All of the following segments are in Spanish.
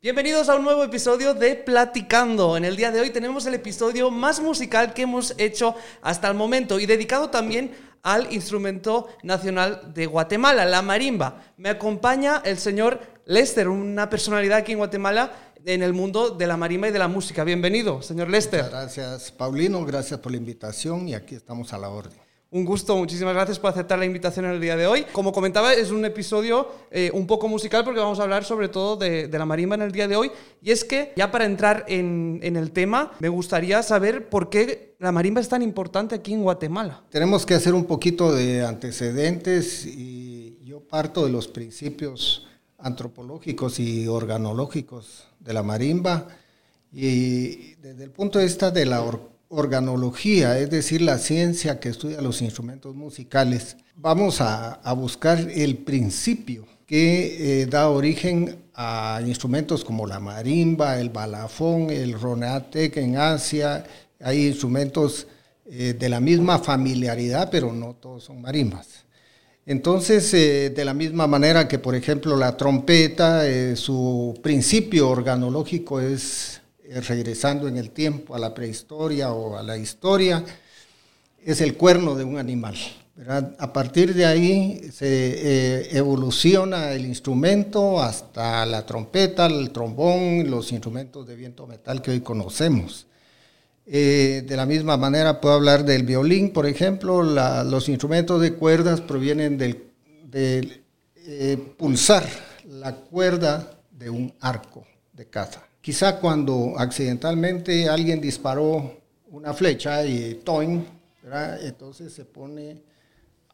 Bienvenidos a un nuevo episodio de Platicando. En el día de hoy tenemos el episodio más musical que hemos hecho hasta el momento y dedicado también al instrumento nacional de Guatemala, la marimba. Me acompaña el señor Lester, una personalidad aquí en Guatemala en el mundo de la marimba y de la música. Bienvenido, señor Lester. Gracias, Paulino. Gracias por la invitación y aquí estamos a la orden. Un gusto, muchísimas gracias por aceptar la invitación en el día de hoy. Como comentaba, es un episodio eh, un poco musical porque vamos a hablar sobre todo de, la marimba en el día de hoy. Y es que, ya para entrar en, en, el tema, me gustaría saber por qué la marimba es tan importante aquí en Guatemala. Tenemos que hacer un poquito de antecedentes y yo parto de los principios antropológicos y organológicos de la marimba y desde el punto de vista de la organología, es decir, la ciencia que estudia los instrumentos musicales, vamos a, buscar el principio que eh, da origen a instrumentos como la marimba, el balafón, el roneatec en Asia. Hay instrumentos eh, de la misma familiaridad, pero no todos son marimbas. Entonces, eh, de la misma manera que, por ejemplo, la trompeta, su principio organológico es regresando en el tiempo a la prehistoria o a la historia, es el cuerno de un animal. A partir de ahí se eh, evoluciona el instrumento hasta la trompeta, el trombón, los instrumentos de viento metal que hoy conocemos. Eh, de la misma manera puedo hablar del violín, por ejemplo, los instrumentos de cuerdas provienen del pulsar la cuerda de un arco de caza. Quizá cuando accidentalmente alguien disparó una flecha y toin, entonces se pone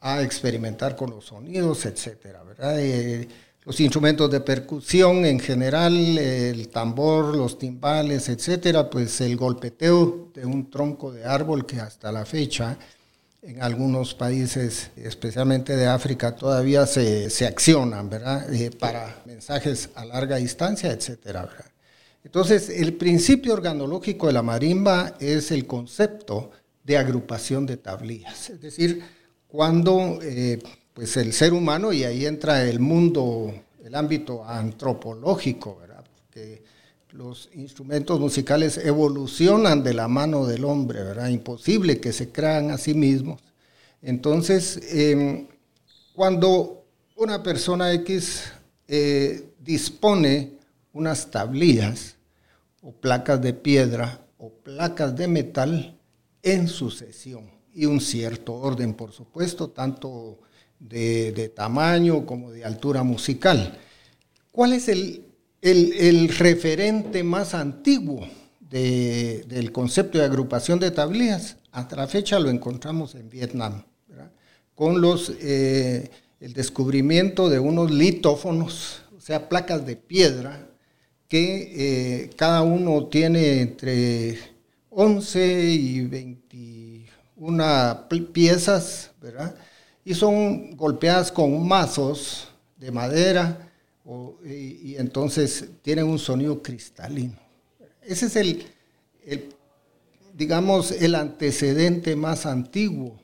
a experimentar con los sonidos, etcétera, eh, los instrumentos de percusión en general, el tambor, los timbales, etcétera, pues el golpeteo de un tronco de árbol que hasta la fecha en algunos países, especialmente de África, todavía se, se accionan, ¿verdad? Eh, para mensajes a larga distancia, etcétera, ¿verdad? Entonces, el principio organológico de la marimba es el concepto de agrupación de tablillas, es decir, cuando eh, pues el ser humano, y ahí entra el mundo, el ámbito antropológico, ¿verdad? porque los instrumentos musicales evolucionan de la mano del hombre, ¿verdad? imposible que se crean a sí mismos. Entonces, em, cuando una persona X eh, dispone unas tablillas, o placas de piedra o placas de metal en sucesión y un cierto orden, por supuesto, tanto de, tamaño como de altura musical. ¿Cuál es el, el, referente más antiguo del concepto de agrupación de tablillas? Hasta la fecha lo encontramos en Vietnam, con los, eh, el descubrimiento de unos litófonos, o sea, placas de piedra que eh, cada uno tiene entre 11 y 21 piezas, ¿verdad? Y son golpeadas con mazos de madera y, entonces tienen un sonido cristalino. Ese es el, digamos, el antecedente más antiguo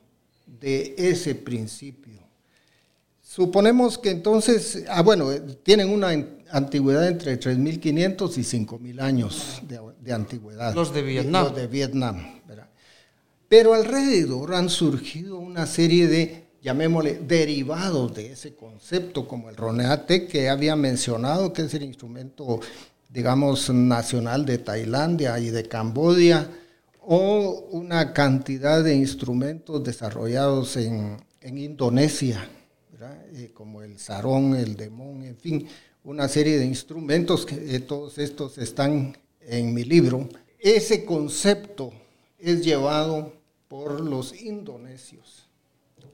de ese principio. Suponemos que entonces, ah, bueno, tienen una antigüedad entre 3.500 y 5.000 años de, antigüedad. Los de Vietnam. Los de Vietnam, ¿verdad? Pero alrededor han surgido una serie de, llamémosle, derivados de ese concepto, como el roneate que había mencionado, que es el instrumento, digamos, nacional de Tailandia y de Cambodia, o una cantidad de instrumentos desarrollados en, Indonesia, eh, como el sarón, el demón, en fin, una serie de instrumentos, que eh, todos estos están en mi libro. Ese concepto es llevado por los indonesios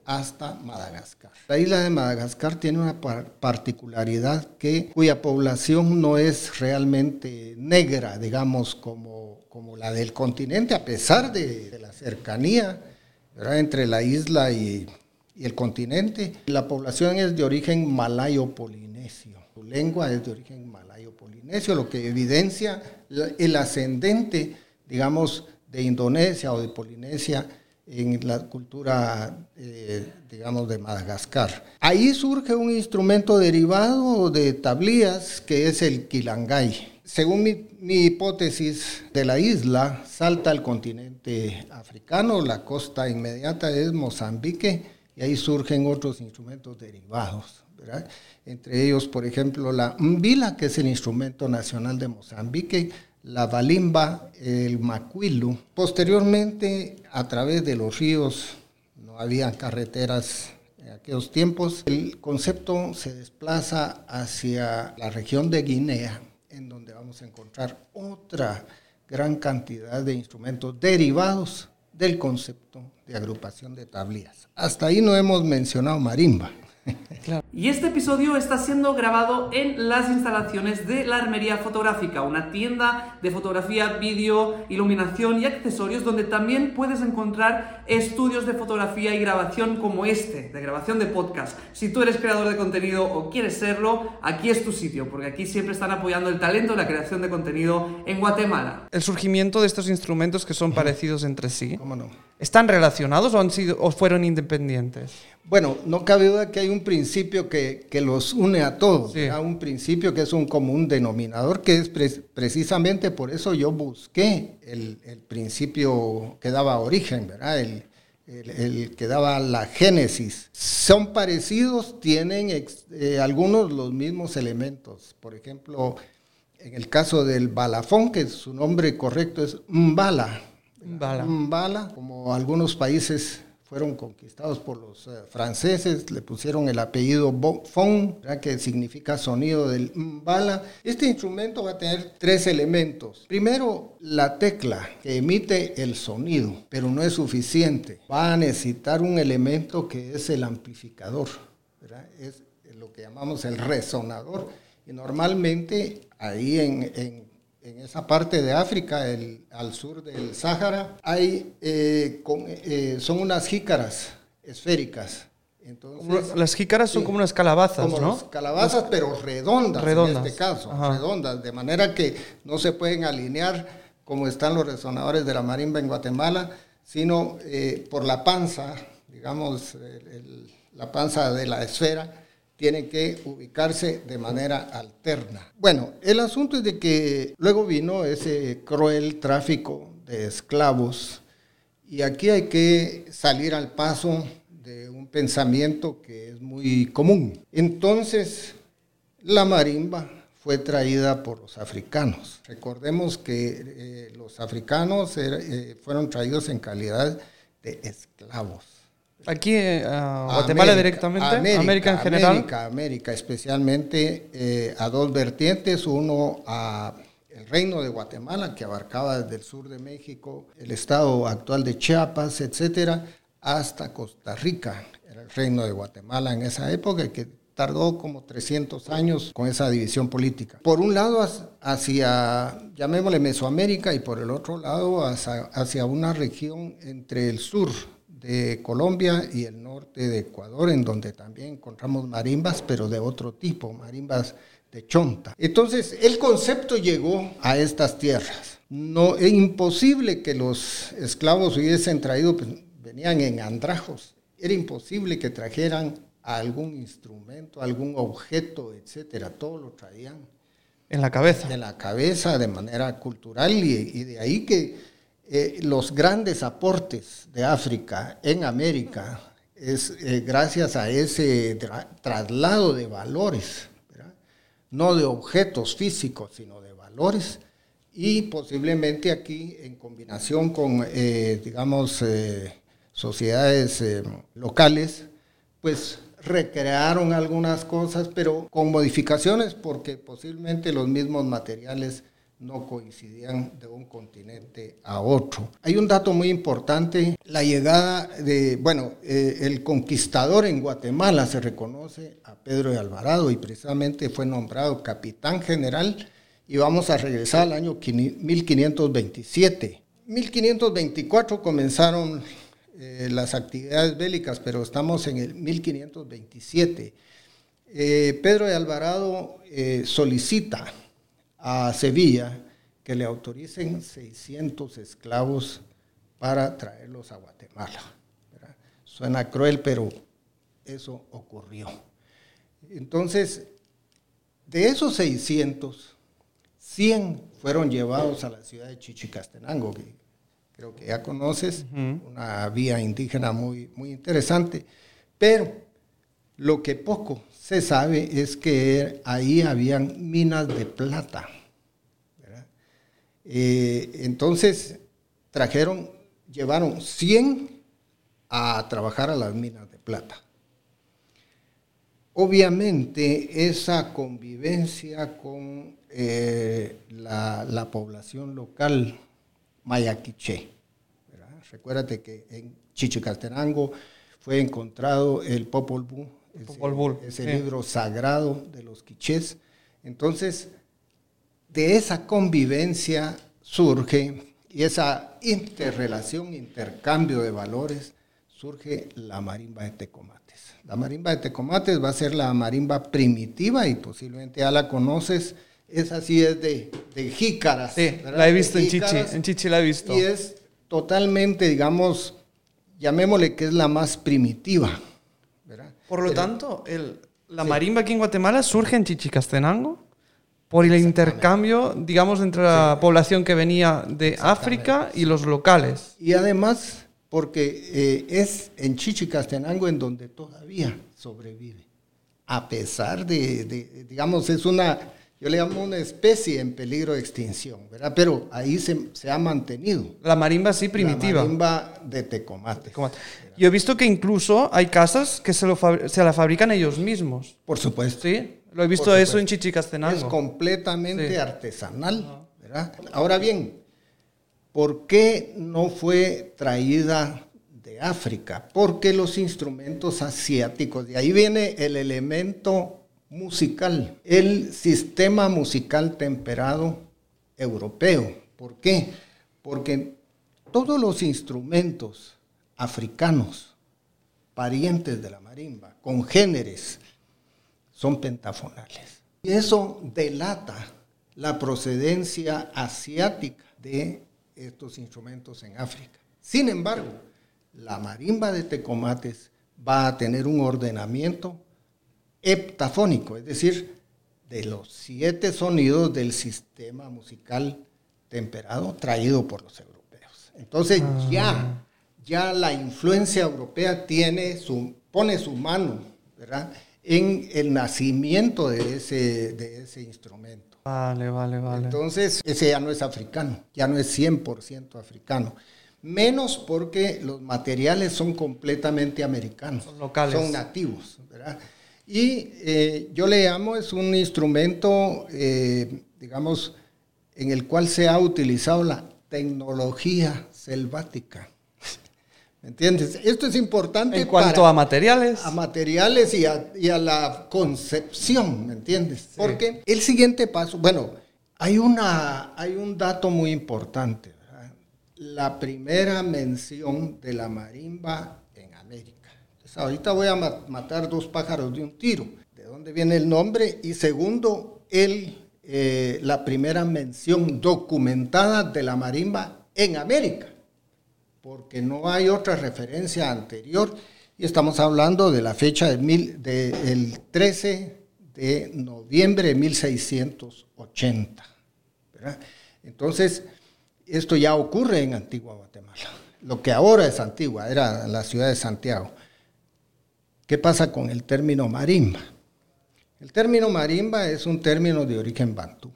hasta Madagascar. La isla de Madagascar tiene una particularidad que, cuya población no es realmente negra, digamos, como, como la del continente, a pesar de, la cercanía entre la isla y, y, el continente. La población es de origen malayo-polinesio lengua es de origen malayo-polinesio, lo que evidencia el ascendente, digamos, de Indonesia o de Polinesia en la cultura, eh, digamos, de Madagascar. Ahí surge un instrumento derivado de tablillas que es el quilangay. según mi, mi, hipótesis, de la isla salta al continente africano, la costa inmediata es Mozambique y ahí surgen otros instrumentos derivados. ¿verdad? Entre ellos, por ejemplo, la mbila, que es el instrumento nacional de Mozambique, la balimba, el macuilu. Posteriormente, a través de los ríos, no había carreteras en aquellos tiempos, el concepto se desplaza hacia la región de Guinea, en donde vamos a encontrar otra gran cantidad de instrumentos derivados del concepto de agrupación de tablillas. Hasta ahí no hemos mencionado marimba. Y este episodio está siendo grabado en las instalaciones de la Armería Fotográfica, una tienda de fotografía, vídeo, iluminación y accesorios donde también puedes encontrar estudios de fotografía y grabación como este, de grabación de podcast. Si tú eres creador de contenido o quieres serlo, aquí es tu sitio, porque aquí siempre están apoyando el talento y la creación de contenido en Guatemala. El surgimiento de estos instrumentos que son parecidos entre sí. ¿Cómo no? ¿Están relacionados o, han sido, o fueron independientes? Bueno, no cabe duda que hay un principio que, que los une a todos, sí. un principio que es un común denominador, que es pre precisamente por eso yo busqué el, el, principio que daba origen, ¿verdad? El, el, el, que daba la génesis. Son parecidos, tienen ex, eh, algunos los mismos elementos. Por ejemplo, en el caso del balafón, que su nombre correcto es mbala, Bala. Bala, como algunos países fueron conquistados por los uh, franceses, le pusieron el apellido Fon, que significa sonido del bala. Este instrumento va a tener tres elementos. Primero, la tecla que emite el sonido, pero no es suficiente. Va a necesitar un elemento que es el amplificador, es lo que llamamos el resonador. Y normalmente ahí en en esa parte de África, el, al sur del Sáhara, hay, eh, con, eh, son unas jícaras esféricas. Entonces, las jícaras son sí, como unas calabazas, como ¿no? calabazas, pero redondas, redondas, en este caso, Ajá. redondas, de manera que no se pueden alinear como están los resonadores de la marimba en Guatemala, sino eh, por la panza, digamos, el, el, la panza de la esfera, tiene que ubicarse de manera alterna. Bueno, el asunto es de que luego vino ese cruel tráfico de esclavos y aquí hay que salir al paso de un pensamiento que es muy común. Entonces, la marimba fue traída por los africanos. Recordemos que eh, los africanos er, eh, fueron traídos en calidad de esclavos. Aquí, uh, Guatemala América, directamente, América, América, en general. América, América especialmente eh, a dos vertientes, uno a el reino de Guatemala, que abarcaba desde el sur de México, el estado actual de Chiapas, etcétera, hasta Costa Rica, era el reino de Guatemala en esa época, que tardó como 300 años con esa división política. Por un lado hacia, llamémosle Mesoamérica, y por el otro lado hacia, hacia una región entre el sur de Colombia y el norte de Ecuador, en donde también encontramos marimbas, pero de otro tipo, marimbas de chonta. Entonces, el concepto llegó a estas tierras. No es imposible que los esclavos hubiesen traído, pues, venían en andrajos. Era imposible que trajeran algún instrumento, algún objeto, etcétera. Todo lo traían en la cabeza. En la cabeza de manera cultural y, y de ahí que eh, los grandes aportes de África en América es eh, gracias a ese tra traslado de valores, no de objetos físicos, sino de valores, y posiblemente aquí en combinación con, eh, digamos, sociedades locales, pues recrearon algunas cosas, pero con modificaciones, porque posiblemente los mismos materiales no coincidían de un continente a otro. Hay un dato muy importante, la llegada de, bueno, eh, el conquistador en Guatemala se reconoce a Pedro de Alvarado y precisamente fue nombrado capitán general y vamos a regresar al año 1527. 1524 comenzaron eh, las actividades bélicas, pero estamos en el 1527. Eh, Pedro de Alvarado solicita a Sevilla que le autoricen 600 esclavos para traerlos a Guatemala. ¿verdad? Suena cruel, pero eso ocurrió. Entonces, de esos 600, 100 fueron llevados a la ciudad de Chichicastenango, que creo que ya conoces, una vía indígena muy, muy interesante. Pero lo que poco se sabe es que ahí habían minas de plata. Eh, entonces trajeron, llevaron 100 a trabajar a las minas de plata. Obviamente esa convivencia con eh, la, población local mayaquiche, recuérdate que en Chichicastenango fue encontrado el Popol Vuh, ese, libro sagrado de los quichés. Entonces, de esa convivencia surge y esa interrelación, intercambio de valores, surge la marimba de Tecomates. La marimba de Tecomates va a ser la marimba primitiva y posiblemente ya la conoces. Es así, es de, de jícaras. Sí, la he visto en Chichi, en Chichi la he visto. Y es totalmente, digamos, llamémosle que es la más primitiva. Por lo tanto, el, la marimba aquí en Guatemala surge en Chichicastenango por el intercambio, digamos, entre la población que venía de África y los locales. Y además, porque eh, es en Chichicastenango en donde todavía sobrevive, a pesar de, de, digamos, es una, yo le llamo una especie en peligro de extinción, ¿verdad? Pero ahí se, se ha mantenido. La marimba sí primitiva. La marimba de Tecomate. Yo he visto que incluso hay casas que se, lo se la fabrican ellos mismos. Por supuesto. Sí, lo he visto eso en Chichicastenango. Es completamente artesanal, ¿verdad? Ahora bien, ¿Por qué no fue traída de África? Porque los instrumentos asiáticos, de ahí viene el elemento musical, el sistema musical temperado europeo. ¿Por qué? Porque todos los instrumentos africanos, parientes de la marimba, congéneres, son pentafonales. Y eso delata la procedencia asiática de estos instrumentos en África. Sin embargo, la marimba de Tecomates va a tener un ordenamiento heptafónico, es decir, de los siete sonidos del sistema musical temperado traído por los europeos. Entonces ah. ya, ya la influencia europea tiene su, pone su mano en el nacimiento de ese, de ese instrumento. Vale, vale, vale. Entonces, ese ya no es africano, ya no es 100% africano. Menos porque los materiales son completamente americanos. Son locales. Son nativos, ¿verdad? Y eh, yo le llamo, es un instrumento, eh, digamos, en el cual se ha utilizado la tecnología selvática. ¿Me entiendes? Esto es importante. En cuanto a materiales. A materiales y a, la concepción, ¿me entiendes? Porque el siguiente paso, bueno, hay, una, hay un dato muy importante. La primera mención de la marimba en América. Entonces, ahorita voy a matar dos pájaros de un tiro. ¿De dónde viene el nombre? Y segundo, el, eh, la primera mención documentada de la marimba en América porque no hay otra referencia anterior y estamos hablando de la fecha del 13 de noviembre de 1680. Entonces, esto ya ocurre en Antigua Guatemala. Lo que ahora es Antigua, era la ciudad de Santiago. ¿Qué pasa con el término marimba? El término marimba es un término de origen bantú,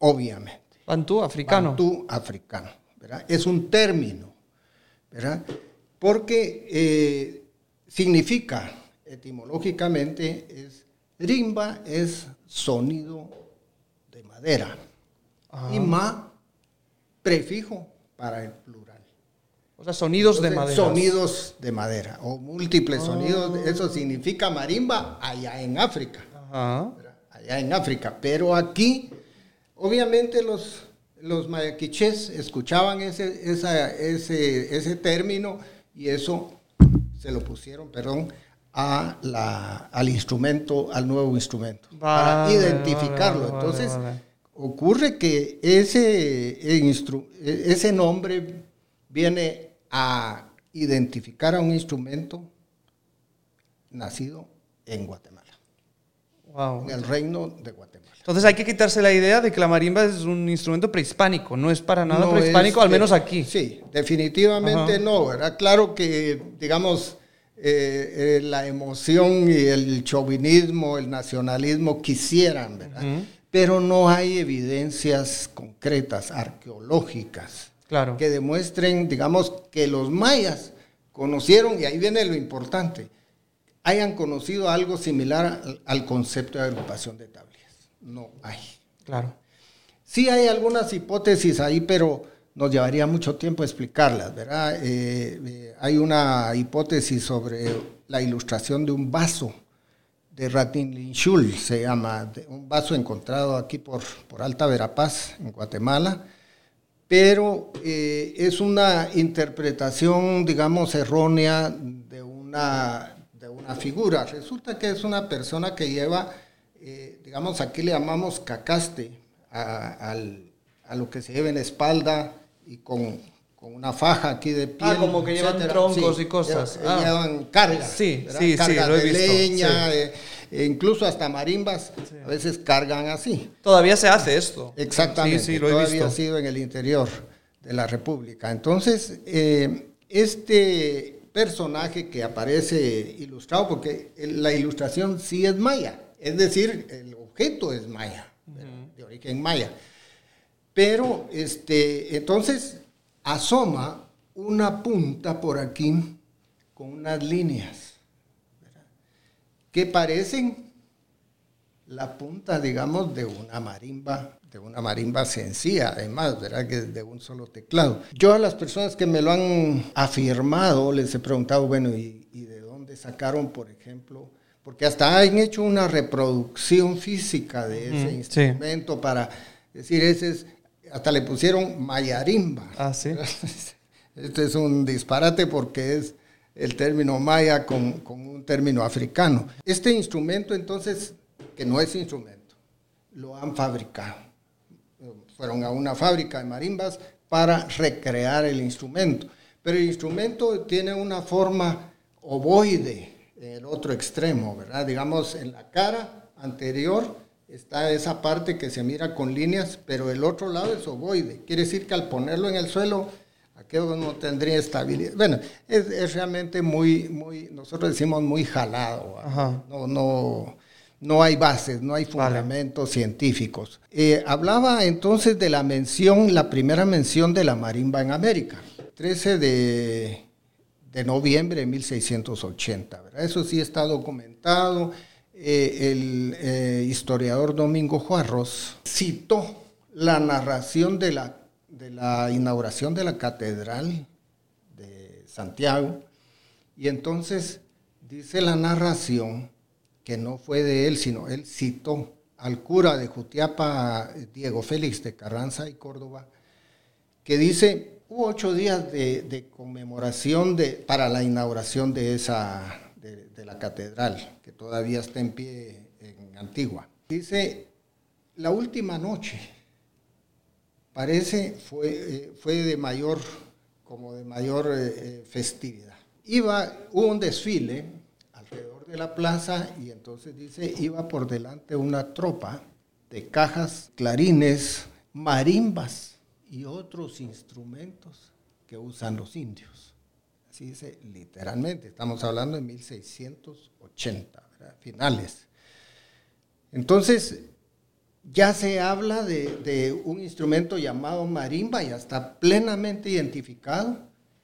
obviamente. Bantú africano. Bantú africano. Es un término ¿verdad? Porque eh, significa, etimológicamente, es rimba es sonido de madera y ma prefijo para el plural. O sea, sonidos de madera. Sonidos de madera o múltiples ah. sonidos. Eso significa marimba allá en África. Allá en África. Pero aquí, obviamente, los los mayaquiches escuchaban ese, ese, ese término y eso se lo pusieron, perdón, a la, al instrumento, al nuevo instrumento, para identificarlo. Entonces, ocurre que ese, ese nombre viene a identificar a un instrumento nacido en Guatemala. en el reino de Guatemala. Entonces hay que quitarse la idea de que la marimba es un instrumento prehispánico, no es para nada prehispánico, al menos aquí. Sí, definitivamente no, ¿verdad? Claro que, digamos, eh, eh, la emoción y el chauvinismo, el nacionalismo quisieran, ¿verdad? Pero no hay evidencias concretas, arqueológicas, claro. que demuestren, digamos, que los mayas conocieron, y ahí viene lo importante, hayan conocido algo similar al, concepto de agrupación de tablillas. No hay. Claro. Sí hay algunas hipótesis ahí, pero nos llevaría mucho tiempo explicarlas, ¿verdad? Eh, eh, hay una hipótesis sobre la ilustración de un vaso de Ratinlinchul, se llama, un vaso encontrado aquí por, por Alta Verapaz, en Guatemala, pero eh, es una interpretación, digamos, errónea de una una figura. Resulta que es una persona que lleva, eh, digamos, aquí le llamamos cacaste a, lo que se lleva en la espalda y con, una faja aquí de piel. Ah, como que llevan troncos y cosas. Ah. Llevan, carga. Sí, sí, sí, lo he de leña, eh, e incluso hasta marimbas a veces cargan así. Todavía se hace esto. Exactamente. Sí, lo he Todavía ha sido en el interior de la República. Entonces, eh, este personaje que aparece ilustrado, porque la ilustración sí es maya, es decir, el objeto es maya, de origen maya. Pero este, entonces asoma una punta por aquí con unas líneas que parecen la punta, digamos, de una marimba de una marimba sencilla, además, ¿verdad? Que de un solo teclado. Yo a las personas que me lo han afirmado les he preguntado, bueno, ¿y, de dónde sacaron, por ejemplo? Porque hasta han hecho una reproducción física de ese instrumento para decir, ese es, hasta le pusieron mayarimba. Ah, sí. Este es un disparate porque es el término maya con, un término africano. Este instrumento, entonces, que no es instrumento, lo han fabricado fueron a una fábrica de marimbas para recrear el instrumento. Pero el instrumento tiene una forma ovoide el otro extremo, ¿verdad? Digamos, en la cara anterior está esa parte que se mira con líneas, pero el otro lado es ovoide. Quiere decir que al ponerlo en el suelo, aquello no tendría estabilidad. Bueno, es, realmente muy, muy, nosotros decimos muy jalado. No, no, no hay bases, no hay fundamentos científicos. Eh, hablaba entonces de la mención, la primera mención de la marimba en América, 13 de, noviembre de 1680. Eso sí está documentado. Eh, el eh, historiador Domingo Juarros citó la narración de la, de la inauguración de la catedral de Santiago y entonces dice la narración que no fue de él, sino él citó al cura de Jutiapa, Diego Félix de Carranza y Córdoba, que dice, hubo ocho días de, conmemoración de, para la inauguración de, esa, de, la catedral, que todavía está en pie en Antigua. Dice, la última noche, parece, fue, eh, fue de mayor, como de mayor eh, eh, festividad. Iba, hubo un desfile de la plaza y entonces dice, iba por delante una tropa de cajas, clarines, marimbas y otros instrumentos que usan los indios. Así dice literalmente, estamos hablando de 1680, finales. Entonces, ya se habla de, de, un instrumento llamado marimba, ya está plenamente identificado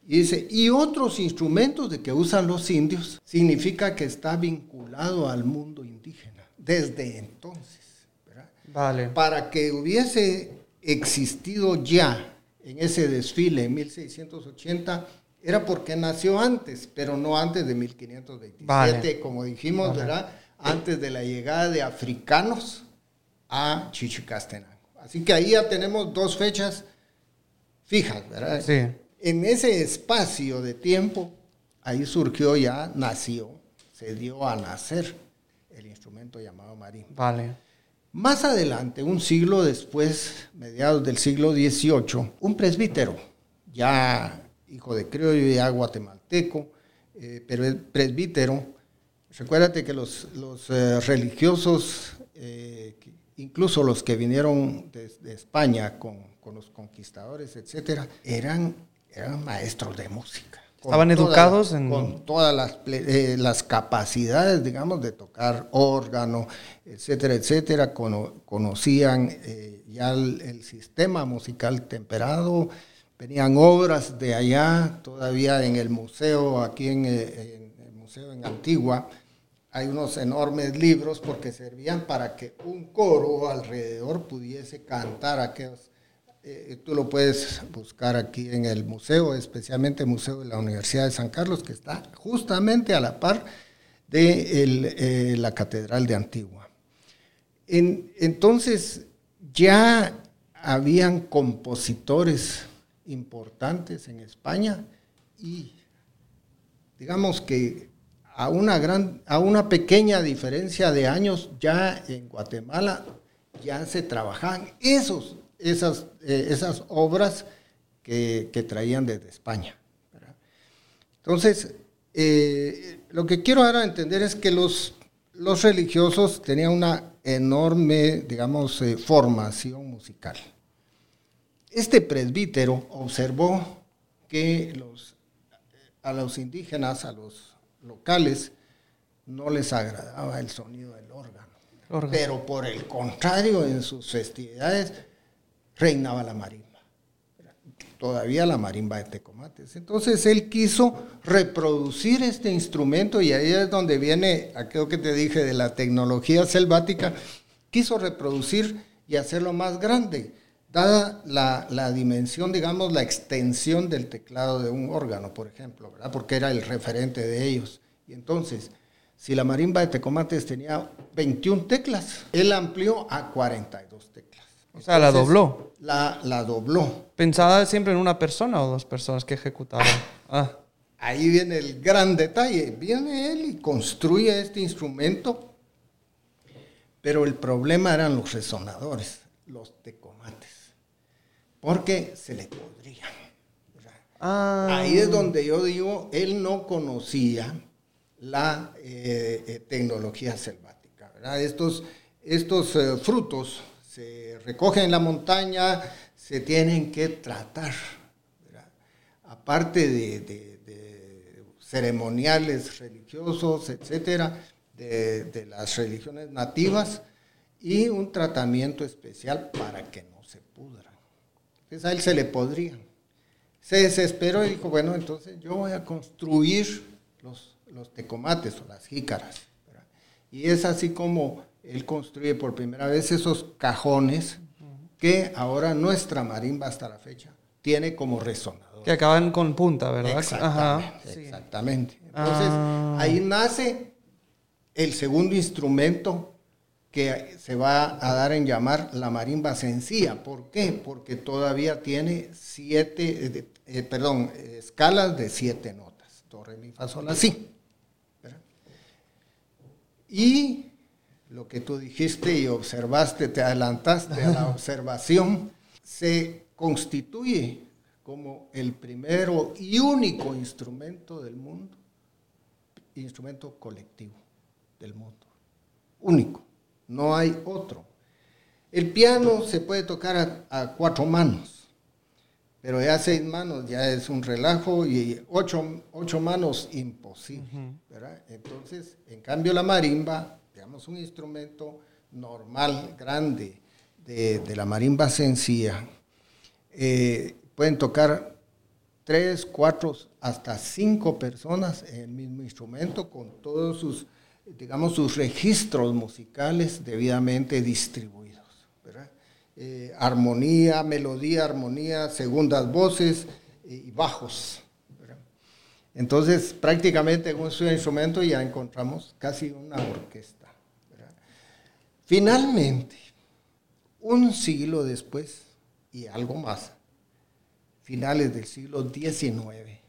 y dice, y otros instrumentos de que usan los indios, significa que está vinculado al mundo indígena desde entonces. Vale. Para que hubiese existido ya en ese desfile en 1680, era porque nació antes, pero no antes de 1527, como dijimos, ¿verdad? Antes de la llegada de africanos a Chichicastenango. Así que ahí ya tenemos dos fechas fijas, ¿verdad? Sí en ese espacio de tiempo, ahí surgió ya, nació, se dio a nacer el instrumento llamado marimba. Vale. Más adelante, un siglo después, mediados del siglo XVIII, un presbítero, ya hijo de criollo, ya guatemalteco, eh, pero es presbítero, Recuérdate que los, eh, religiosos, eh, incluso los que vinieron de, España con, los conquistadores, etcétera, eran, eran maestros de música. Estaban educados en... Con todas las, eh, las, capacidades, digamos, de tocar órgano, etcétera, etcétera. conocían ya el, sistema musical temperado. Venían obras de allá, todavía en el museo, aquí en, en el museo en Antigua, hay unos enormes libros porque servían para que un coro alrededor pudiese cantar aquellos. Eh, tú lo puedes buscar aquí en el museo, especialmente el Museo de la Universidad de San Carlos, que está justamente a la par de eh, la Catedral de Antigua. entonces ya habían compositores importantes en España y digamos que a una, gran, a una pequeña diferencia de años, ya en Guatemala ya se trabajaban esos, esas, eh, esas obras que, traían desde España. Entonces, eh, lo que quiero ahora entender es que los, los religiosos tenían una enorme, digamos, eh, formación musical. Este presbítero observó que los, a los indígenas, a los locales no les agradaba el sonido del órgano. Pero por el contrario, en sus festividades reinaba la marimba. Todavía la marimba de Tecomates. Entonces él quiso reproducir este instrumento y ahí es donde viene aquello que te dije de la tecnología selvática. Quiso reproducir y hacerlo más grande dada la, dimensión, digamos, la extensión del teclado de un órgano, por ejemplo, ¿verdad? porque era el referente de ellos. Y entonces, si la marimba de Tecomates tenía 21 teclas, él amplió a 42 teclas. O sea, la dobló. La, la dobló. ¿Pensaba siempre en una persona o dos personas que ejecutaban? Ah. Ahí viene el gran detalle. Viene él y construye este instrumento, pero el problema eran los resonadores, los tecomates porque se le podría. Ah. Ahí es donde yo digo, él no conocía la eh, eh, tecnología selvática. Estos, estos eh, frutos se recogen en la montaña, se tienen que tratar. Aparte de, ceremoniales religiosos, etcétera, de las religiones nativas, y un tratamiento especial para que no se pudra. Entonces a él se le podría. Se desesperó y dijo, bueno, entonces yo voy a construir los, los tecomates o las jícaras. Y es así como él construye por primera vez esos cajones que ahora nuestra marimba hasta la fecha tiene como resonador. Que acaban con punta, ¿verdad? Exactamente. exactamente. Entonces, ah. ahí nace el segundo instrumento que se va a dar en llamar la marimba sencilla. ¿Por qué? Porque todavía tiene siete, eh, eh, perdón, escalas de siete notas. Do, re, mi, fa, sol, así. Y lo que tú dijiste y observaste, te adelantaste a la observación, se constituye como el primero y único instrumento del mundo, instrumento colectivo del mundo, único no hay otro. El piano se puede tocar a, cuatro manos, pero ya seis manos ya es un relajo y ocho, ocho manos imposible. Entonces, en cambio la marimba, digamos un instrumento normal, grande, de, la marimba sencilla, eh, pueden tocar tres, cuatro, hasta cinco personas en el mismo instrumento con todos sus digamos, sus registros musicales debidamente distribuidos. Eh, armonía, melodía, armonía, segundas voces eh, y bajos. Entonces, prácticamente con su instrumento ya encontramos casi una orquesta. Finalmente, un siglo después y algo más, finales del siglo XIX,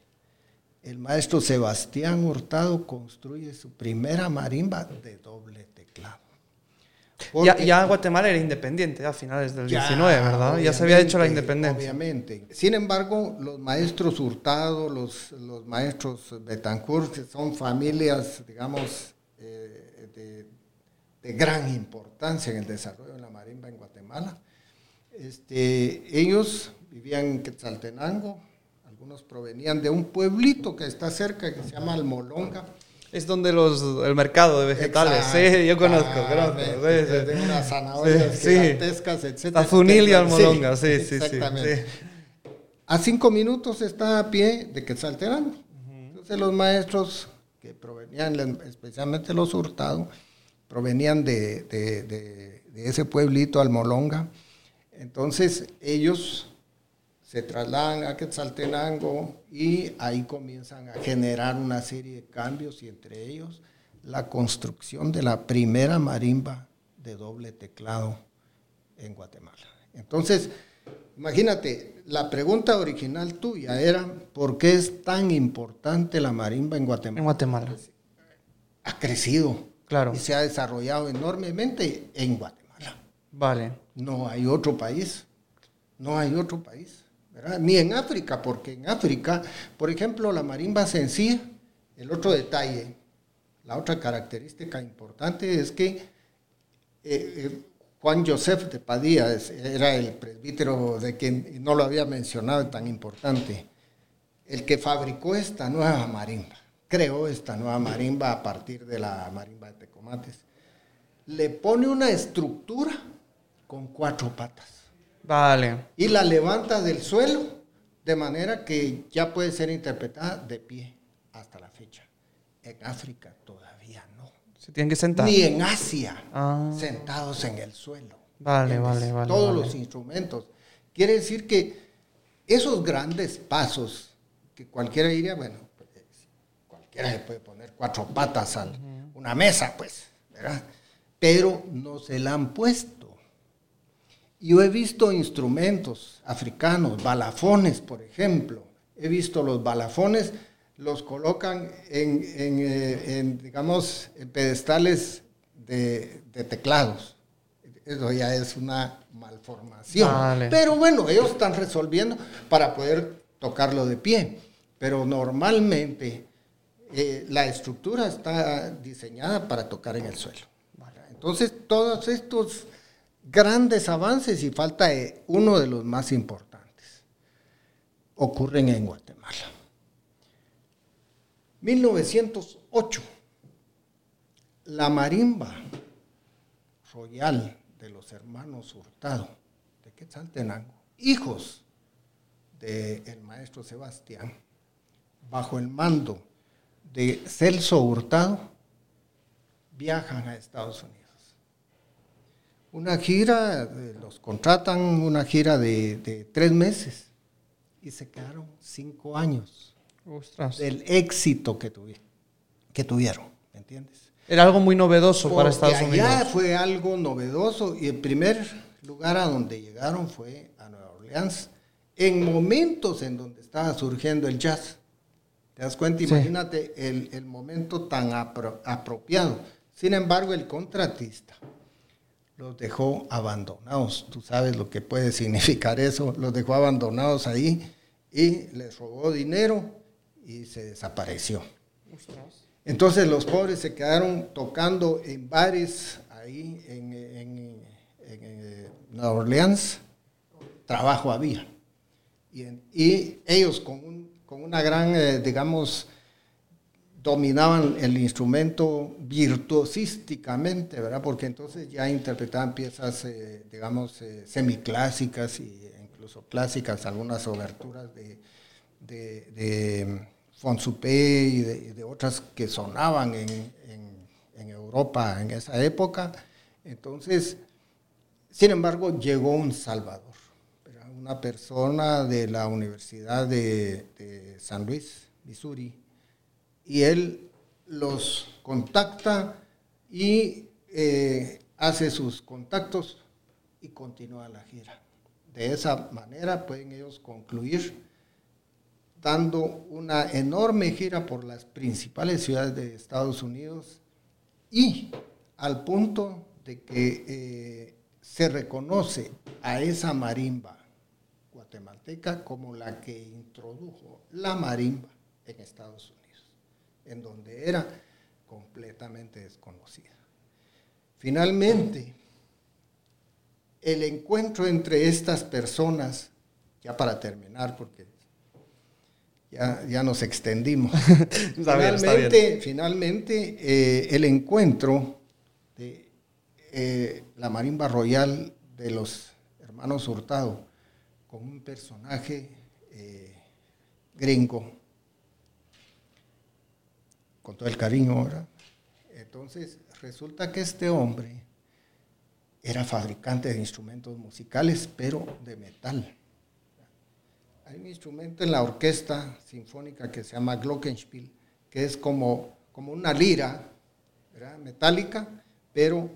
el maestro Sebastián Hurtado construye su primera marimba de doble teclado. Ya, Guatemala era independiente a finales del 19, ¿verdad? Ya se había hecho la independencia. Obviamente. Sin embargo, los maestros Hurtado, los, los maestros Betancourt, son familias, digamos, de, de, gran importancia en el desarrollo de la marimba en Guatemala. Este, ellos vivían en Quetzaltenango, algunos provenían de un pueblito que está cerca que se llama Almolonga. Es donde los, el mercado de vegetales, sí, yo conozco, conozco. De unas zanahorias sí, gigantescas, etc. Azunil y Almolonga, sí, sí, exactamente. A cinco minutos está a pie de Quetzaltenango. Entonces los maestros que provenían, especialmente los Hurtado, provenían de, de, de, de ese pueblito Almolonga. Entonces ellos se trasladan a Quetzaltenango y ahí comienzan a generar una serie de cambios y entre ellos la construcción de la primera marimba de doble teclado en Guatemala. Entonces, imagínate, la pregunta original tuya era, ¿por qué es tan importante la marimba en Guatemala? En Guatemala. Ha crecido. Claro. Y se ha desarrollado enormemente en Guatemala. Vale. No hay otro país. No hay otro país ni en África, porque en África, por ejemplo, la marimba sencilla, el otro detalle, la otra característica importante es que eh, eh, Juan Joseph de Padilla era el presbítero de quien no lo había mencionado, tan importante, el que fabricó esta nueva marimba, creó esta nueva marimba a partir de la marimba de Tecomates. Le pone una estructura con cuatro patas Vale. Y la levanta del suelo de manera que ya puede ser interpretada de pie hasta la fecha. En África todavía no. Se tienen que sentar. Ni en Asia, ah. sentados en el suelo. Vale, vale, vale. Todos los instrumentos. Quiere decir que esos grandes pasos que cualquiera diría, bueno, pues, cualquiera le puede poner cuatro patas a una mesa, pues, ¿verdad? Pero no se la han puesto yo he visto instrumentos africanos, balafones, por ejemplo. He visto los balafones, los colocan en, eh, digamos, en pedestales de, teclados. Eso ya es una malformación. Pero bueno, ellos están resolviendo para poder tocarlo de pie. Pero normalmente eh, la estructura está diseñada para tocar en el suelo. Entonces, todos estos grandes avances y falta uno de los más importantes. Ocurren en Guatemala. 1908, la marimba royal de los hermanos Hurtado de Quetzaltenango, hijos del maestro Sebastián, bajo el mando de Celso Hurtado, viajan a Estados Unidos una gira, eh, los contratan una gira de, tres meses y se quedaron cinco años del éxito que, que tuvieron, ¿me entiendes? Era algo muy novedoso para Estados Unidos. Ya fue algo novedoso y el primer lugar a donde llegaron fue a Nueva Orleans, en momentos en donde estaba surgiendo el jazz. ¿Te das cuenta? Imagínate el, el, momento tan apropiado. Sin embargo, el contratista los dejó abandonados. Tú sabes lo que puede significar eso. Los dejó abandonados ahí y les robó dinero y se desapareció. Entonces los pobres se quedaron tocando en bares ahí en, en, eh, Nueva Orleans. Trabajo había. Y, ellos con, con una gran, eh, digamos, dominaban el instrumento virtuosísticamente, ¿verdad? Porque entonces ya interpretaban piezas, eh, digamos, eh, semiclásicas e incluso clásicas, algunas oberturas de, de, de Fonsupé y de, otras que sonaban en, en, Europa en esa época. Entonces, sin embargo, llegó un Salvador, una persona de la Universidad de San Luis, Missouri, y él los contacta y eh, hace sus contactos y continúa la gira. De esa manera pueden ellos concluir dando una enorme gira por las principales ciudades de Estados Unidos y al punto de que eh, se reconoce a esa marimba guatemalteca como la que introdujo la marimba en Estados Unidos en donde era completamente desconocida. Finalmente, el encuentro entre estas personas, ya para terminar, porque ya, nos extendimos. finalmente, finalmente eh, el encuentro de eh, la marimba royal de los hermanos Hurtado con un personaje eh, gringo, con todo el cariño ahora. Entonces, resulta que este hombre era fabricante de instrumentos musicales, pero de metal. Hay un instrumento en la orquesta sinfónica que se llama Glockenspiel, que es como, como una lira metálica, pero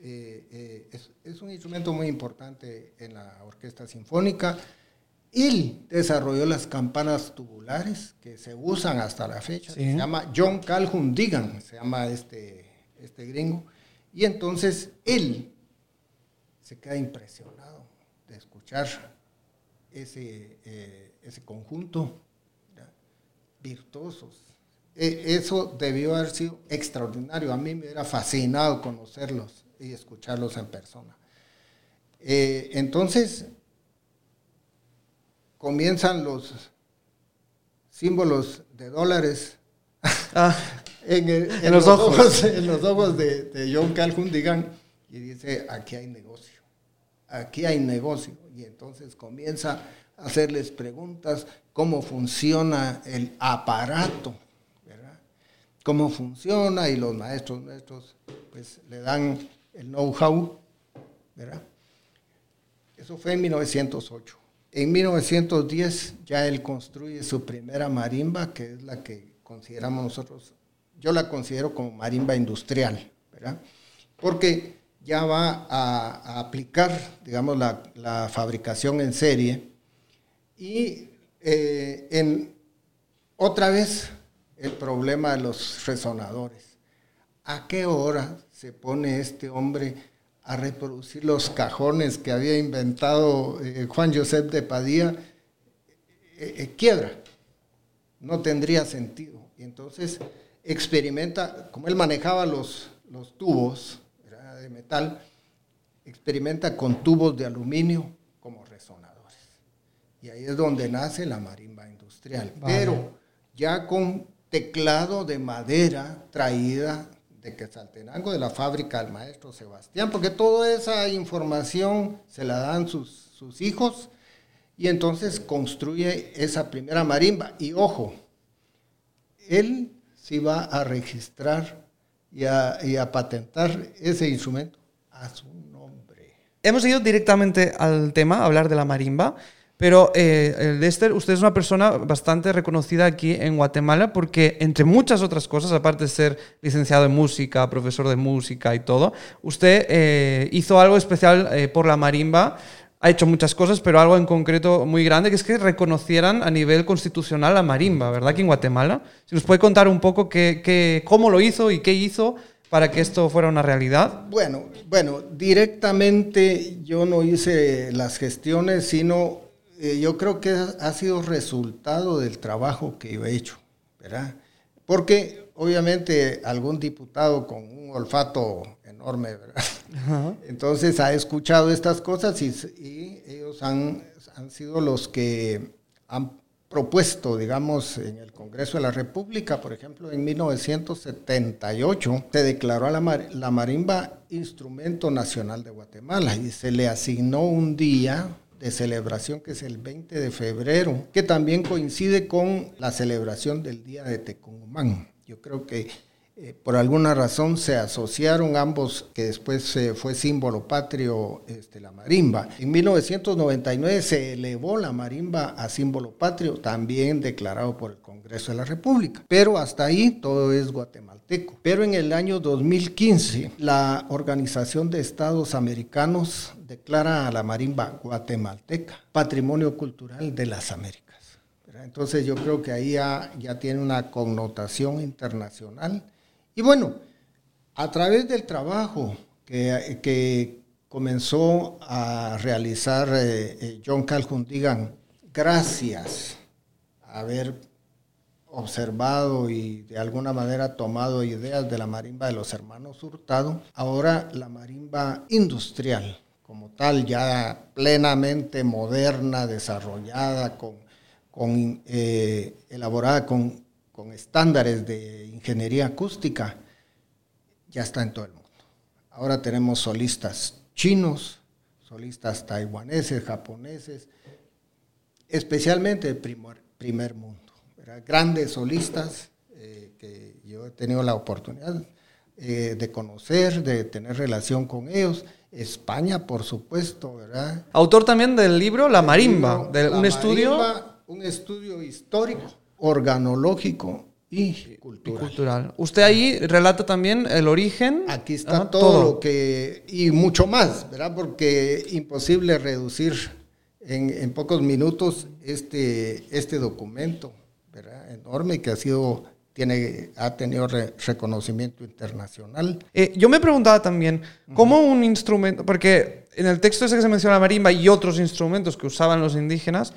eh, eh, es, es, un instrumento muy importante en la orquesta sinfónica. Él desarrolló las campanas tubulares que se usan hasta la fecha. Se llama John Calhoun Digan, se llama este, este gringo. Y entonces él se queda impresionado de escuchar ese, eh, ese conjunto virtuosos. E, eso debió haber sido extraordinario. A mí me hubiera fascinado conocerlos y escucharlos en persona. Eh, entonces, comienzan los símbolos de dólares ah. en, los, ojos. en los ojos de, de John Calhoun, digan, y dice, aquí hay negocio aquí hay negocio. Y entonces comienza a hacerles preguntas, cómo funciona el aparato, ¿verdad? Cómo funciona y los maestros nuestros pues le dan el know-how, ¿verdad? Eso fue en 1908. En 1910 ya él construye su primera marimba, que es la que consideramos nosotros, yo la considero como marimba industrial, ¿verdad? Porque ya va a, aplicar, digamos, la, fabricación en serie y eh, en, otra vez el problema de los resonadores. ¿A qué hora se pone este hombre a reproducir los cajones que había inventado eh, Juan Josep de Padilla? Eh, quiebra, no tendría sentido. Y entonces experimenta, como él manejaba los, los tubos, metal, experimenta con tubos de aluminio como resonadores. Y ahí es donde nace la marimba industrial. Pero ya con teclado de madera traída de Quetzaltenango, de la fábrica del maestro Sebastián, porque toda esa información se la dan sus, sus hijos y entonces construye esa primera marimba. Y ojo, él sí va a registrar y a, patentar ese instrumento a su nombre. Hemos ido directamente al tema, a hablar de la marimba. Pero, eh, Lester, usted es una persona bastante reconocida aquí en Guatemala porque, entre muchas otras cosas, aparte de ser licenciado en música, profesor de música y todo, usted eh, hizo algo especial eh, por la marimba ha hecho muchas cosas, pero algo en concreto muy grande, que es que reconocieran a nivel constitucional la marimba, ¿verdad? Aquí en Guatemala. Si nos puede contar un poco qué, cómo lo hizo y qué hizo para que esto fuera una realidad. Bueno, bueno, directamente yo no hice las gestiones, sino eh, yo creo que ha sido resultado del trabajo que yo he hecho, ¿verdad? Porque obviamente algún diputado con un olfato enorme, ¿verdad? Entonces ha escuchado estas cosas y, ellos han, han, sido los que han propuesto, digamos, en el Congreso de la República, por ejemplo, en 1978 se declaró a la, la marimba instrumento nacional de Guatemala y se le asignó un día de celebración que es el 20 de febrero, que también coincide con la celebración del Día de Tecumán. Yo creo que eh, por alguna razón se asociaron ambos, que después fue símbolo patrio, este, la marimba. En 1999 se elevó la marimba a símbolo patrio, también declarado por el Congreso de la República. Pero hasta ahí todo es guatemalteco. Pero en el año 2015, la Organización de Estados Americanos declara a la marimba guatemalteca Patrimonio Cultural de las Américas. Entonces yo creo que ahí ya, ya tiene una connotación internacional y bueno, a través del trabajo que, comenzó a realizar eh, eh, John Calhoun, digan, gracias a haber observado y de alguna manera tomado ideas de la marimba de los hermanos Hurtado, ahora la marimba industrial como tal, ya plenamente moderna, desarrollada, con, con eh, elaborada con, con estándares de ingeniería acústica, ya está en todo el mundo. Ahora tenemos solistas chinos, solistas taiwaneses, japoneses, especialmente de primer, primer mundo. Grandes solistas eh, que yo he tenido la oportunidad eh, de conocer, de tener relación con ellos. España, por supuesto, ¿verdad? Autor también del libro La Marimba, de un estudio... un estudio histórico, organológico y cultural. Usted ahí relata también el origen. Aquí está todo, lo que... y mucho más, ¿verdad? Porque imposible reducir en, pocos minutos este, este documento, ¿verdad? Enorme que ha sido tiene, ha tenido reconocimiento internacional. Eh, yo me preguntaba también, ¿cómo un instrumento, porque en el texto ese que se menciona la marimba y otros instrumentos que usaban los indígenas,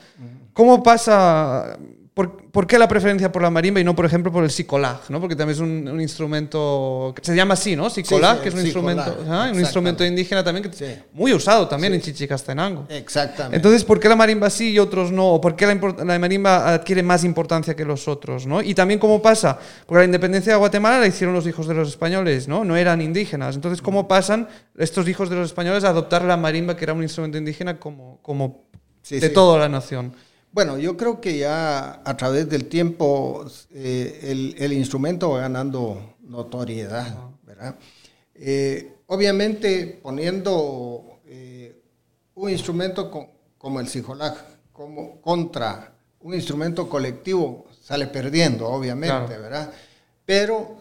¿cómo pasa ¿Por, qué la preferencia por la marimba y no, por ejemplo, por el sicolag? ¿no? Porque también es un, instrumento, se llama así, ¿no? Sicolag, que es un instrumento, un instrumento indígena también, que muy usado también en Chichicastenango. Exactamente. Entonces, ¿por qué la marimba sí y otros no? ¿O por qué la, marimba adquiere más importancia que los otros? ¿no? Y también, ¿cómo pasa? Porque la independencia de Guatemala la hicieron los hijos de los españoles, ¿no? No eran indígenas. Entonces, ¿cómo pasan estos hijos de los españoles a adoptar la marimba, que era un instrumento indígena, como, como de toda la nación? Bueno, yo creo que ya a través del tiempo eh, el, instrumento va ganando notoriedad, ¿verdad? Eh, obviamente poniendo eh, un instrumento como el Sijolag como contra un instrumento colectivo sale perdiendo, obviamente, ¿verdad? Pero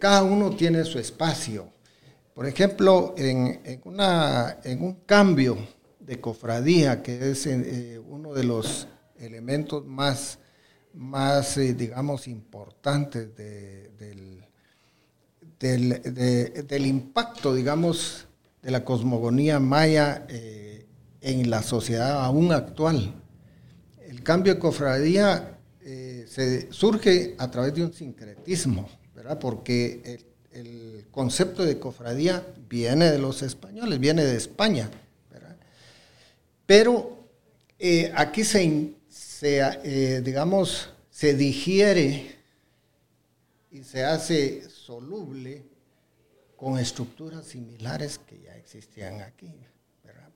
cada uno tiene su espacio. Por ejemplo, en, una, en un cambio de cofradía, que es eh, uno de los elementos más, más eh, digamos, importantes del, del, impacto, digamos, de la cosmogonía maya eh, en la sociedad aún actual. El cambio de cofradía se surge a través de un sincretismo, ¿verdad? Porque el, el concepto de cofradía viene de los españoles, viene de España pero eh, aquí se, eh, digamos, se digiere y se hace soluble con estructuras similares que ya existían aquí.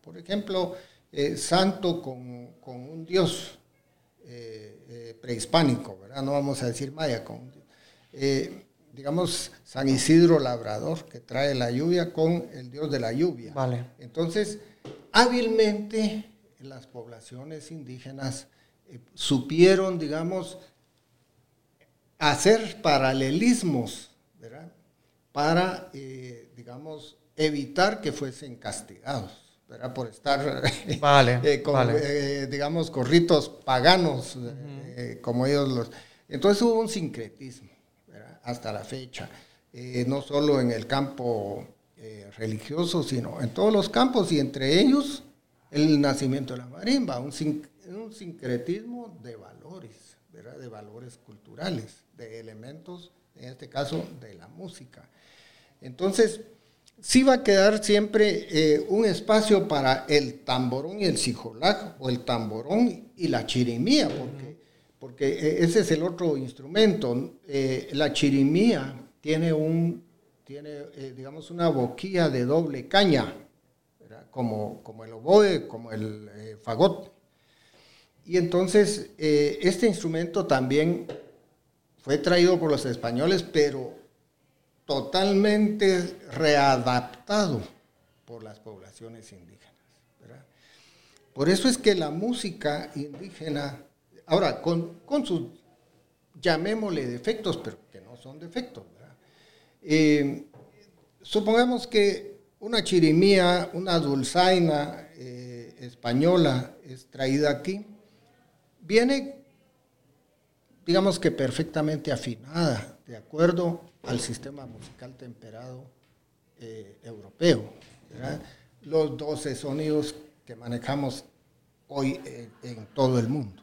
Por ejemplo, eh, santo con, un dios prehispánico, ¿verdad? no vamos a decir maya, con, digamos, San Isidro Labrador, que trae la lluvia con el dios de la lluvia. Vale. Entonces, hábilmente las poblaciones indígenas eh, supieron, digamos, hacer paralelismos, ¿verdad? Para, eh, digamos, evitar que fuesen castigados, ¿verdad? Por estar eh, con, digamos, con ritos paganos, como ellos los... Entonces hubo un sincretismo, ¿verdad? Hasta la fecha, no solo en el campo religioso, sino en todos los campos y entre ellos el nacimiento de la marimba, un, un sincretismo de valores, ¿verdad? de valores culturales, de elementos, en este caso, de la música. Entonces, sí va a quedar siempre eh, un espacio para el tamborón y el sijolac, o el tamborón y la chirimía, porque, porque eh, ese es el otro instrumento. Eh, la chirimía tiene un, tiene, digamos, una boquilla de doble caña, como, como el oboe, como el eh, fagot. Y entonces eh, este instrumento también fue traído por los españoles, pero totalmente readaptado por las poblaciones indígenas. Por eso es que la música indígena, ahora con, con sus, llamémosle defectos, pero que no son defectos, eh, supongamos que una chirimía, una dulzaina eh, española es traída aquí, viene, digamos que perfectamente afinada, de acuerdo al sistema musical temperado eh, europeo. Los 12 sonidos que manejamos hoy en todo el mundo.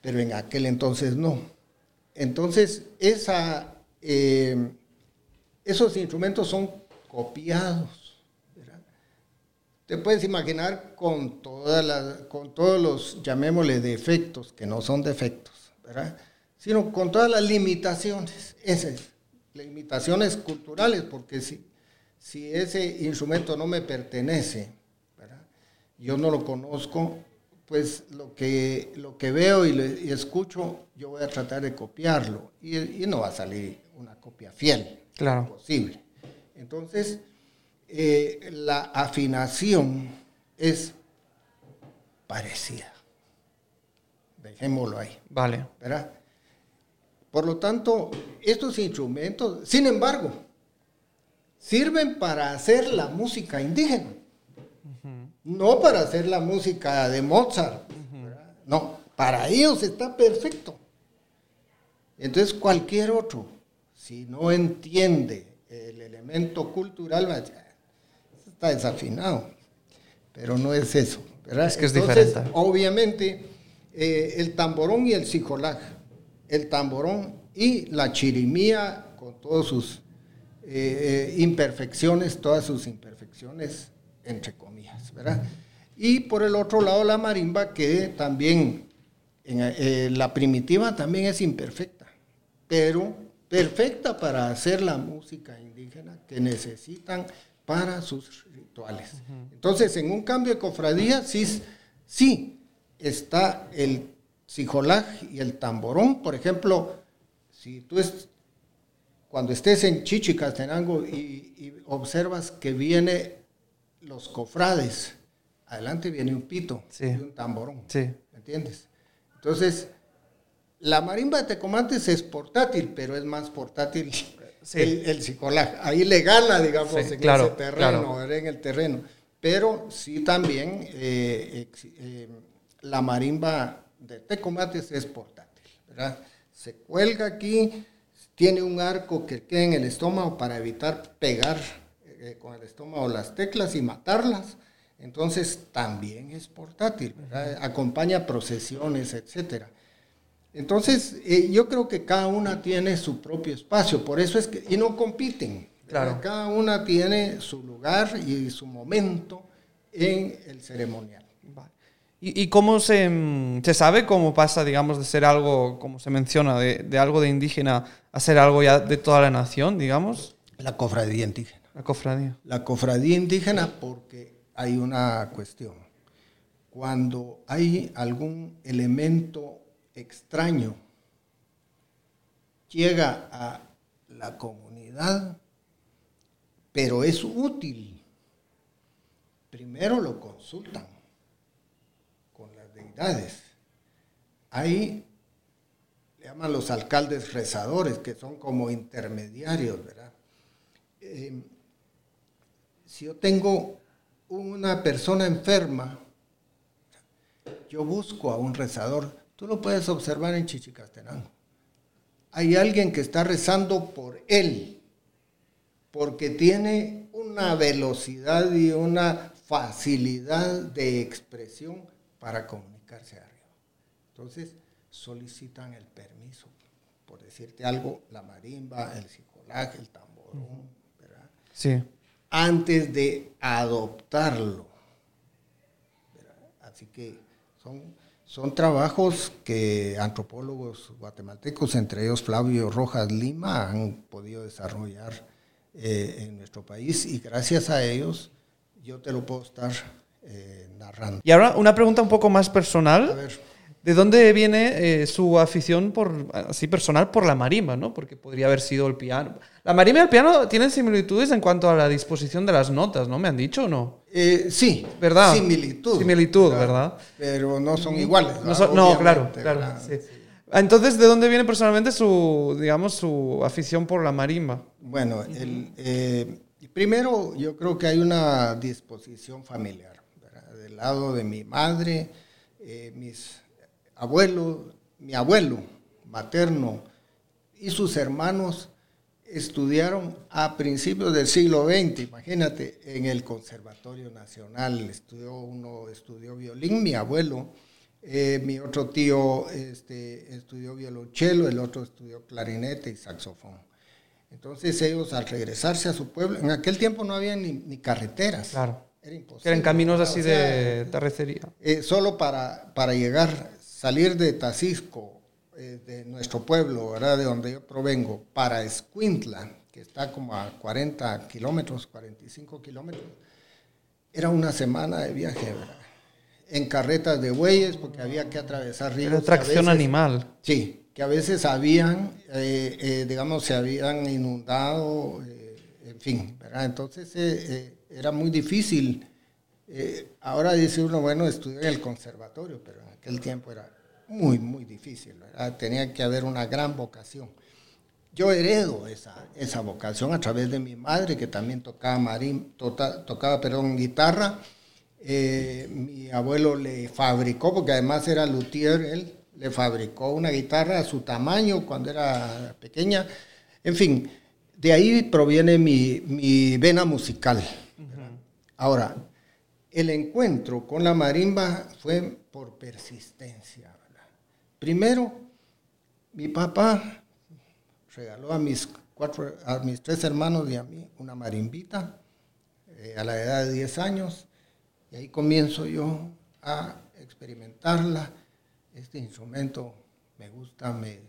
Pero en aquel entonces no. Entonces, esa, eh, esos instrumentos son copiados. Te puedes imaginar con, con todos los, llamémosle, defectos, que no son defectos, ¿verdad? sino con todas las limitaciones, esas limitaciones culturales, porque si, si ese instrumento no me pertenece, yo no lo conozco, pues lo que, lo que veo y, escucho, yo voy a tratar de copiarlo y, y, no va a salir una copia fiel, claro. posible. Entonces, eh, la afinación es parecida. Dejémoslo ahí. Vale. ¿verdad? Por lo tanto, estos instrumentos, sin embargo, sirven para hacer la música indígena no para hacer la música de Mozart. No, para ellos está perfecto. Entonces cualquier otro, si no entiende el elemento cultural, está desafinado. Pero no es eso. Es que es diferente. Obviamente, eh, el tamborón y el psicolaj, el tamborón y la chirimía con todas sus eh, eh, imperfecciones, todas sus imperfecciones, entre comillas, ¿verdad? Y por el otro lado la marimba, que también, en, eh, la primitiva también es imperfecta, pero perfecta para hacer la música indígena que necesitan para sus rituales. Entonces, en un cambio de cofradía, sí, sí está el sijolaj y el tamborón. Por ejemplo, si tú es, cuando estés en Chichicastenango y, y observas que viene los cofrades, adelante viene un pito y un tamborón. Sí. ¿Me entiendes? Entonces, la marimba de Tecomantes es portátil, pero es más portátil el, el Ahí le gana, digamos, en claro, ese terreno, en el terreno. Pero sí también eh, eh, la marimba de Tecomates es portátil, ¿verdad? Se cuelga aquí, tiene un arco que queda en el estómago para evitar pegar eh, con el estómago las teclas y matarlas. Entonces también es portátil, acompaña procesiones, etc. Entonces eh, yo creo que cada una tiene su propio espacio, por eso es que, y no compiten, claro. cada una tiene su lugar y su momento en el ceremonial. ¿Y, cómo se, mm, se, sabe cómo pasa, digamos, de ser algo, como se menciona, de, de algo de indígena a ser algo ya de toda la nación, digamos? La cofradía indígena. La cofradía. La cofradía indígena porque hay una cuestión. Cuando hay algún elemento extraño, llega a la comunidad, pero es útil. Primero lo consultan con las deidades. Ahí le llaman los alcaldes rezadores, que son como intermediarios, ¿verdad? Eh, si yo tengo una persona enferma, yo busco a un rezador. Tú lo puedes observar en Chichicastenango. Hay alguien que está rezando por él, porque tiene una velocidad y una facilidad de expresión para comunicarse arriba. Entonces solicitan el permiso. Por decirte algo, la marimba, el psicolaje, el tamborón, ¿verdad? Sí antes de adoptarlo. Así que son, son trabajos que antropólogos guatemaltecos, entre ellos Flavio Rojas Lima, han podido desarrollar eh, en nuestro país y gracias a ellos yo te lo puedo estar eh, narrando. Y ahora una pregunta un poco más personal. A ver. ¿De dónde viene eh, su afición por, así personal por la marimba, ¿no? Porque podría haber sido el piano. La marimba y el piano tienen similitudes en cuanto a la disposición de las notas, ¿no? ¿Me han dicho o no? Eh, sí, ¿verdad? Similitud. Similitud, ¿verdad? Pero no son iguales. No, claro, claro. Entonces, ¿de dónde viene personalmente su, digamos, su afición por la marimba? Bueno, el, eh, primero yo creo que hay una disposición familiar, ¿verdad? Del lado de mi madre, mis abuelo, mi abuelo materno y sus hermanos estudiaron a principios del siglo XX, imagínate, en el Conservatorio Nacional, estudió, uno estudió violín, mi abuelo, Eh, mi otro tío este, estudió violonchelo, el otro estudió clarinete y saxofón. Entonces ellos al regresarse a su pueblo, en aquel tiempo no había ni, carreteras. Claro. Era imposible. Eran caminos así de terrecería. Eh, solo para, para llegar, salir de Tacisco, eh, de nuestro pueblo, ¿verdad? de donde yo provengo, para Escuintla, que está como a 40 kilómetros, 45 kilómetros, era una semana de viaje, ¿verdad? En carretas de bueyes, porque había que atravesar ríos. Era tracción animal. Sí, que a veces habían, eh, eh, digamos, se habían inundado, en fin, ¿verdad? Entonces era muy difícil. ahora dice uno, bueno, estudié en el conservatorio, pero en aquel tiempo era muy, muy difícil, ¿verdad? Tenía que haber una gran vocación. Yo heredo esa, esa vocación a través de mi madre, que también tocaba, marín, tota, tocaba perdón, guitarra. mi abuelo le fabricó, porque además era luthier él, le fabricó una guitarra a su tamaño cuando era pequeña. En fin, de ahí proviene mi, vena musical. Ahora, el encuentro con la marimba fue por persistencia. Primero, mi papá regaló a mis, tres hermanos y a mí una marimbita eh, a la edad de 10 años. Y ahí comienzo yo a experimentarla este instrumento me gusta, me,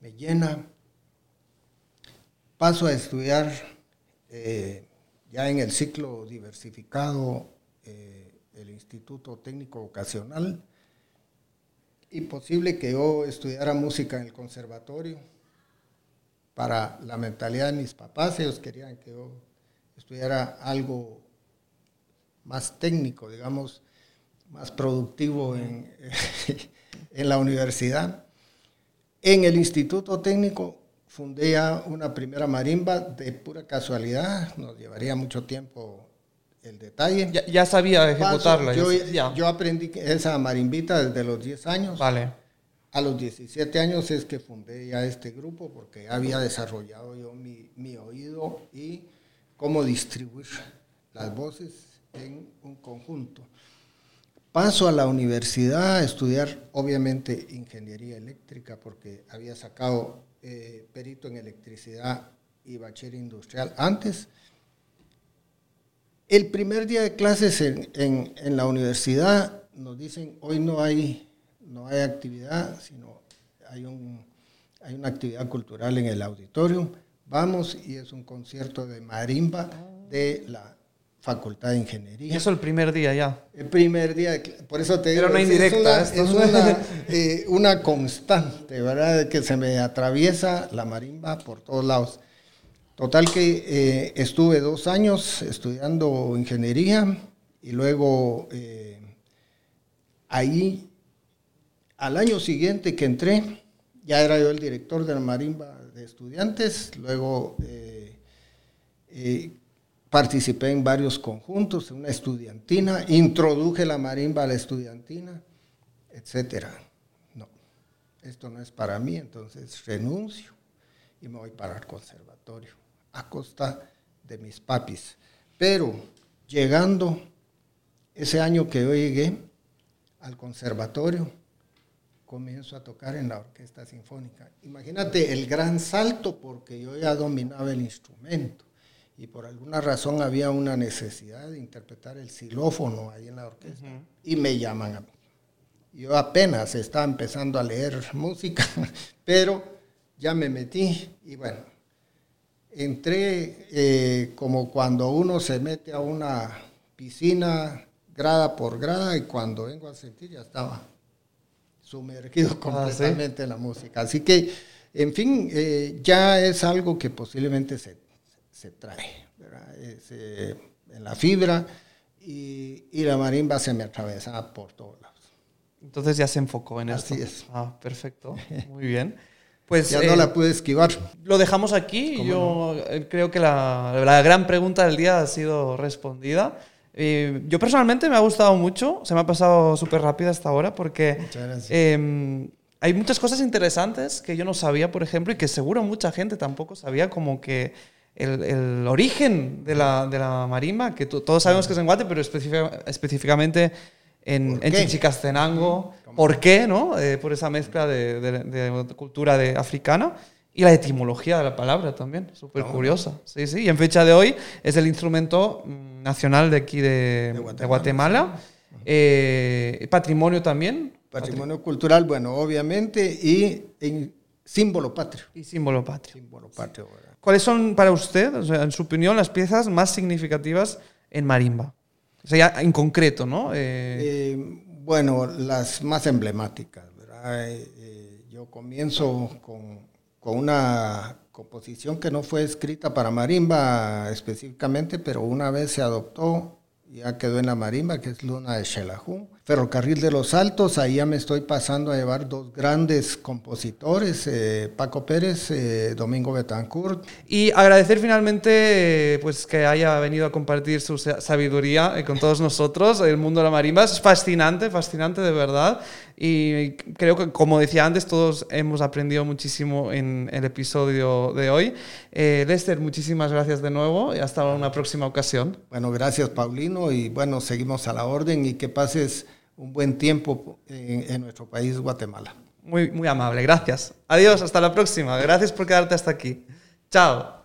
me llena. Paso a estudiar eh, ya en el ciclo diversificado eh, el Instituto Técnico Vocacional y posible que yo estudiara música en el conservatorio para la mentalidad de mis papás. Ellos querían que yo estudiara algo más técnico, digamos, más productivo en, en la universidad. En el Instituto Técnico fundé ya una primera marimba de pura casualidad, nos llevaría mucho tiempo el detalle. Ya, sabía ejecutarla. yo, yo, aprendí esa marimbita desde los 10 años. Vale. A los 17 años es que fundé ya este grupo porque había desarrollado yo mi, mi oído y cómo distribuir las voces en un conjunto. Paso a la universidad a estudiar, obviamente, ingeniería eléctrica, porque había sacado eh, perito en electricidad y bachiller industrial antes. El primer día de clases en, la universidad nos dicen, hoy no hay, no hay actividad, sino hay, un, hay una actividad cultural en el auditorio. Vamos y es un concierto de marimba de la Facultad de Ingeniería. eso el primer día ya. El primer día, por eso te digo. Pero no indirecta. Es, una, eh, una, constante, ¿verdad? Que se me atraviesa la marimba por todos lados. Total que eh, estuve dos años estudiando ingeniería y luego eh, ahí, al año siguiente que entré, ya era yo el director de la marimba de estudiantes, luego Participé en varios conjuntos, en una estudiantina, introduje la marimba a la estudiantina, etc. No, esto no es para mí, entonces renuncio y me voy para el conservatorio, a costa de mis papis. Pero llegando ese año que yo llegué al conservatorio, comienzo a tocar en la orquesta sinfónica. Imagínate el gran salto porque yo ya dominaba el instrumento y por alguna razón había una necesidad de interpretar el xilófono ahí en la orquesta y me llaman a mí. Yo apenas estaba empezando a leer música, pero ya me metí y bueno, entré eh, como cuando uno se mete a una piscina grada por grada y cuando vengo a sentir ya estaba sumergido ah, completamente en la música. Así que, en fin, eh, ya es algo que posiblemente se se trae, eh, en la fibra y, la marimba se me atravesaba por todos lados. Entonces ya se enfocó en Así es. Ah, perfecto, muy bien. Pues, ya no la eh, pude esquivar. Lo dejamos aquí. Yo eh, creo que la, la, gran pregunta del día ha sido respondida. yo personalmente me ha gustado mucho, se me ha pasado súper rápido hasta ahora porque eh, hay muchas cosas interesantes que yo no sabía, por ejemplo, y que seguro mucha gente tampoco sabía, como que el, origen de la, de la, marimba, que todos sabemos que es en Guate, pero específicamente en, en Chichicastenango. ¿Por qué? ¿no? Eh, por esa mezcla de, de, cultura de, africana. Y la etimología de la palabra también, súper curiosa. Sí, sí. Y en fecha de hoy es el instrumento mm, nacional de aquí de, Guatemala. Eh, patrimonio también. Patrimonio cultural, bueno, obviamente, y en símbolo patrio. Y símbolo patrio. Símbolo patrio. ¿Cuáles son para usted, en su opinión, las piezas más significativas en marimba? O sea, en concreto, ¿no? Eh, eh, bueno, las más emblemáticas, ¿verdad? yo comienzo con, con una composición que no fue escrita para marimba específicamente, pero una vez se adoptó ya quedó en la marimba, que es Luna de Xelajú. Ferrocarril de los Altos, ahí ya me estoy pasando a llevar dos grandes compositores, eh, Paco Pérez, eh, Domingo Betancourt. Y agradecer finalmente pues, que haya venido a compartir su sabiduría eh, con todos nosotros. El mundo de la marimba es fascinante, fascinante de verdad. Y creo que, como decía antes, todos hemos aprendido muchísimo en el episodio de hoy. Lester, muchísimas gracias de nuevo y hasta una próxima ocasión. Bueno, gracias Paulino y bueno, seguimos a la orden y que pases un buen tiempo en, nuestro país, Guatemala. Muy, muy amable, gracias. Adiós, hasta la próxima. Gracias por quedarte hasta aquí. Chao.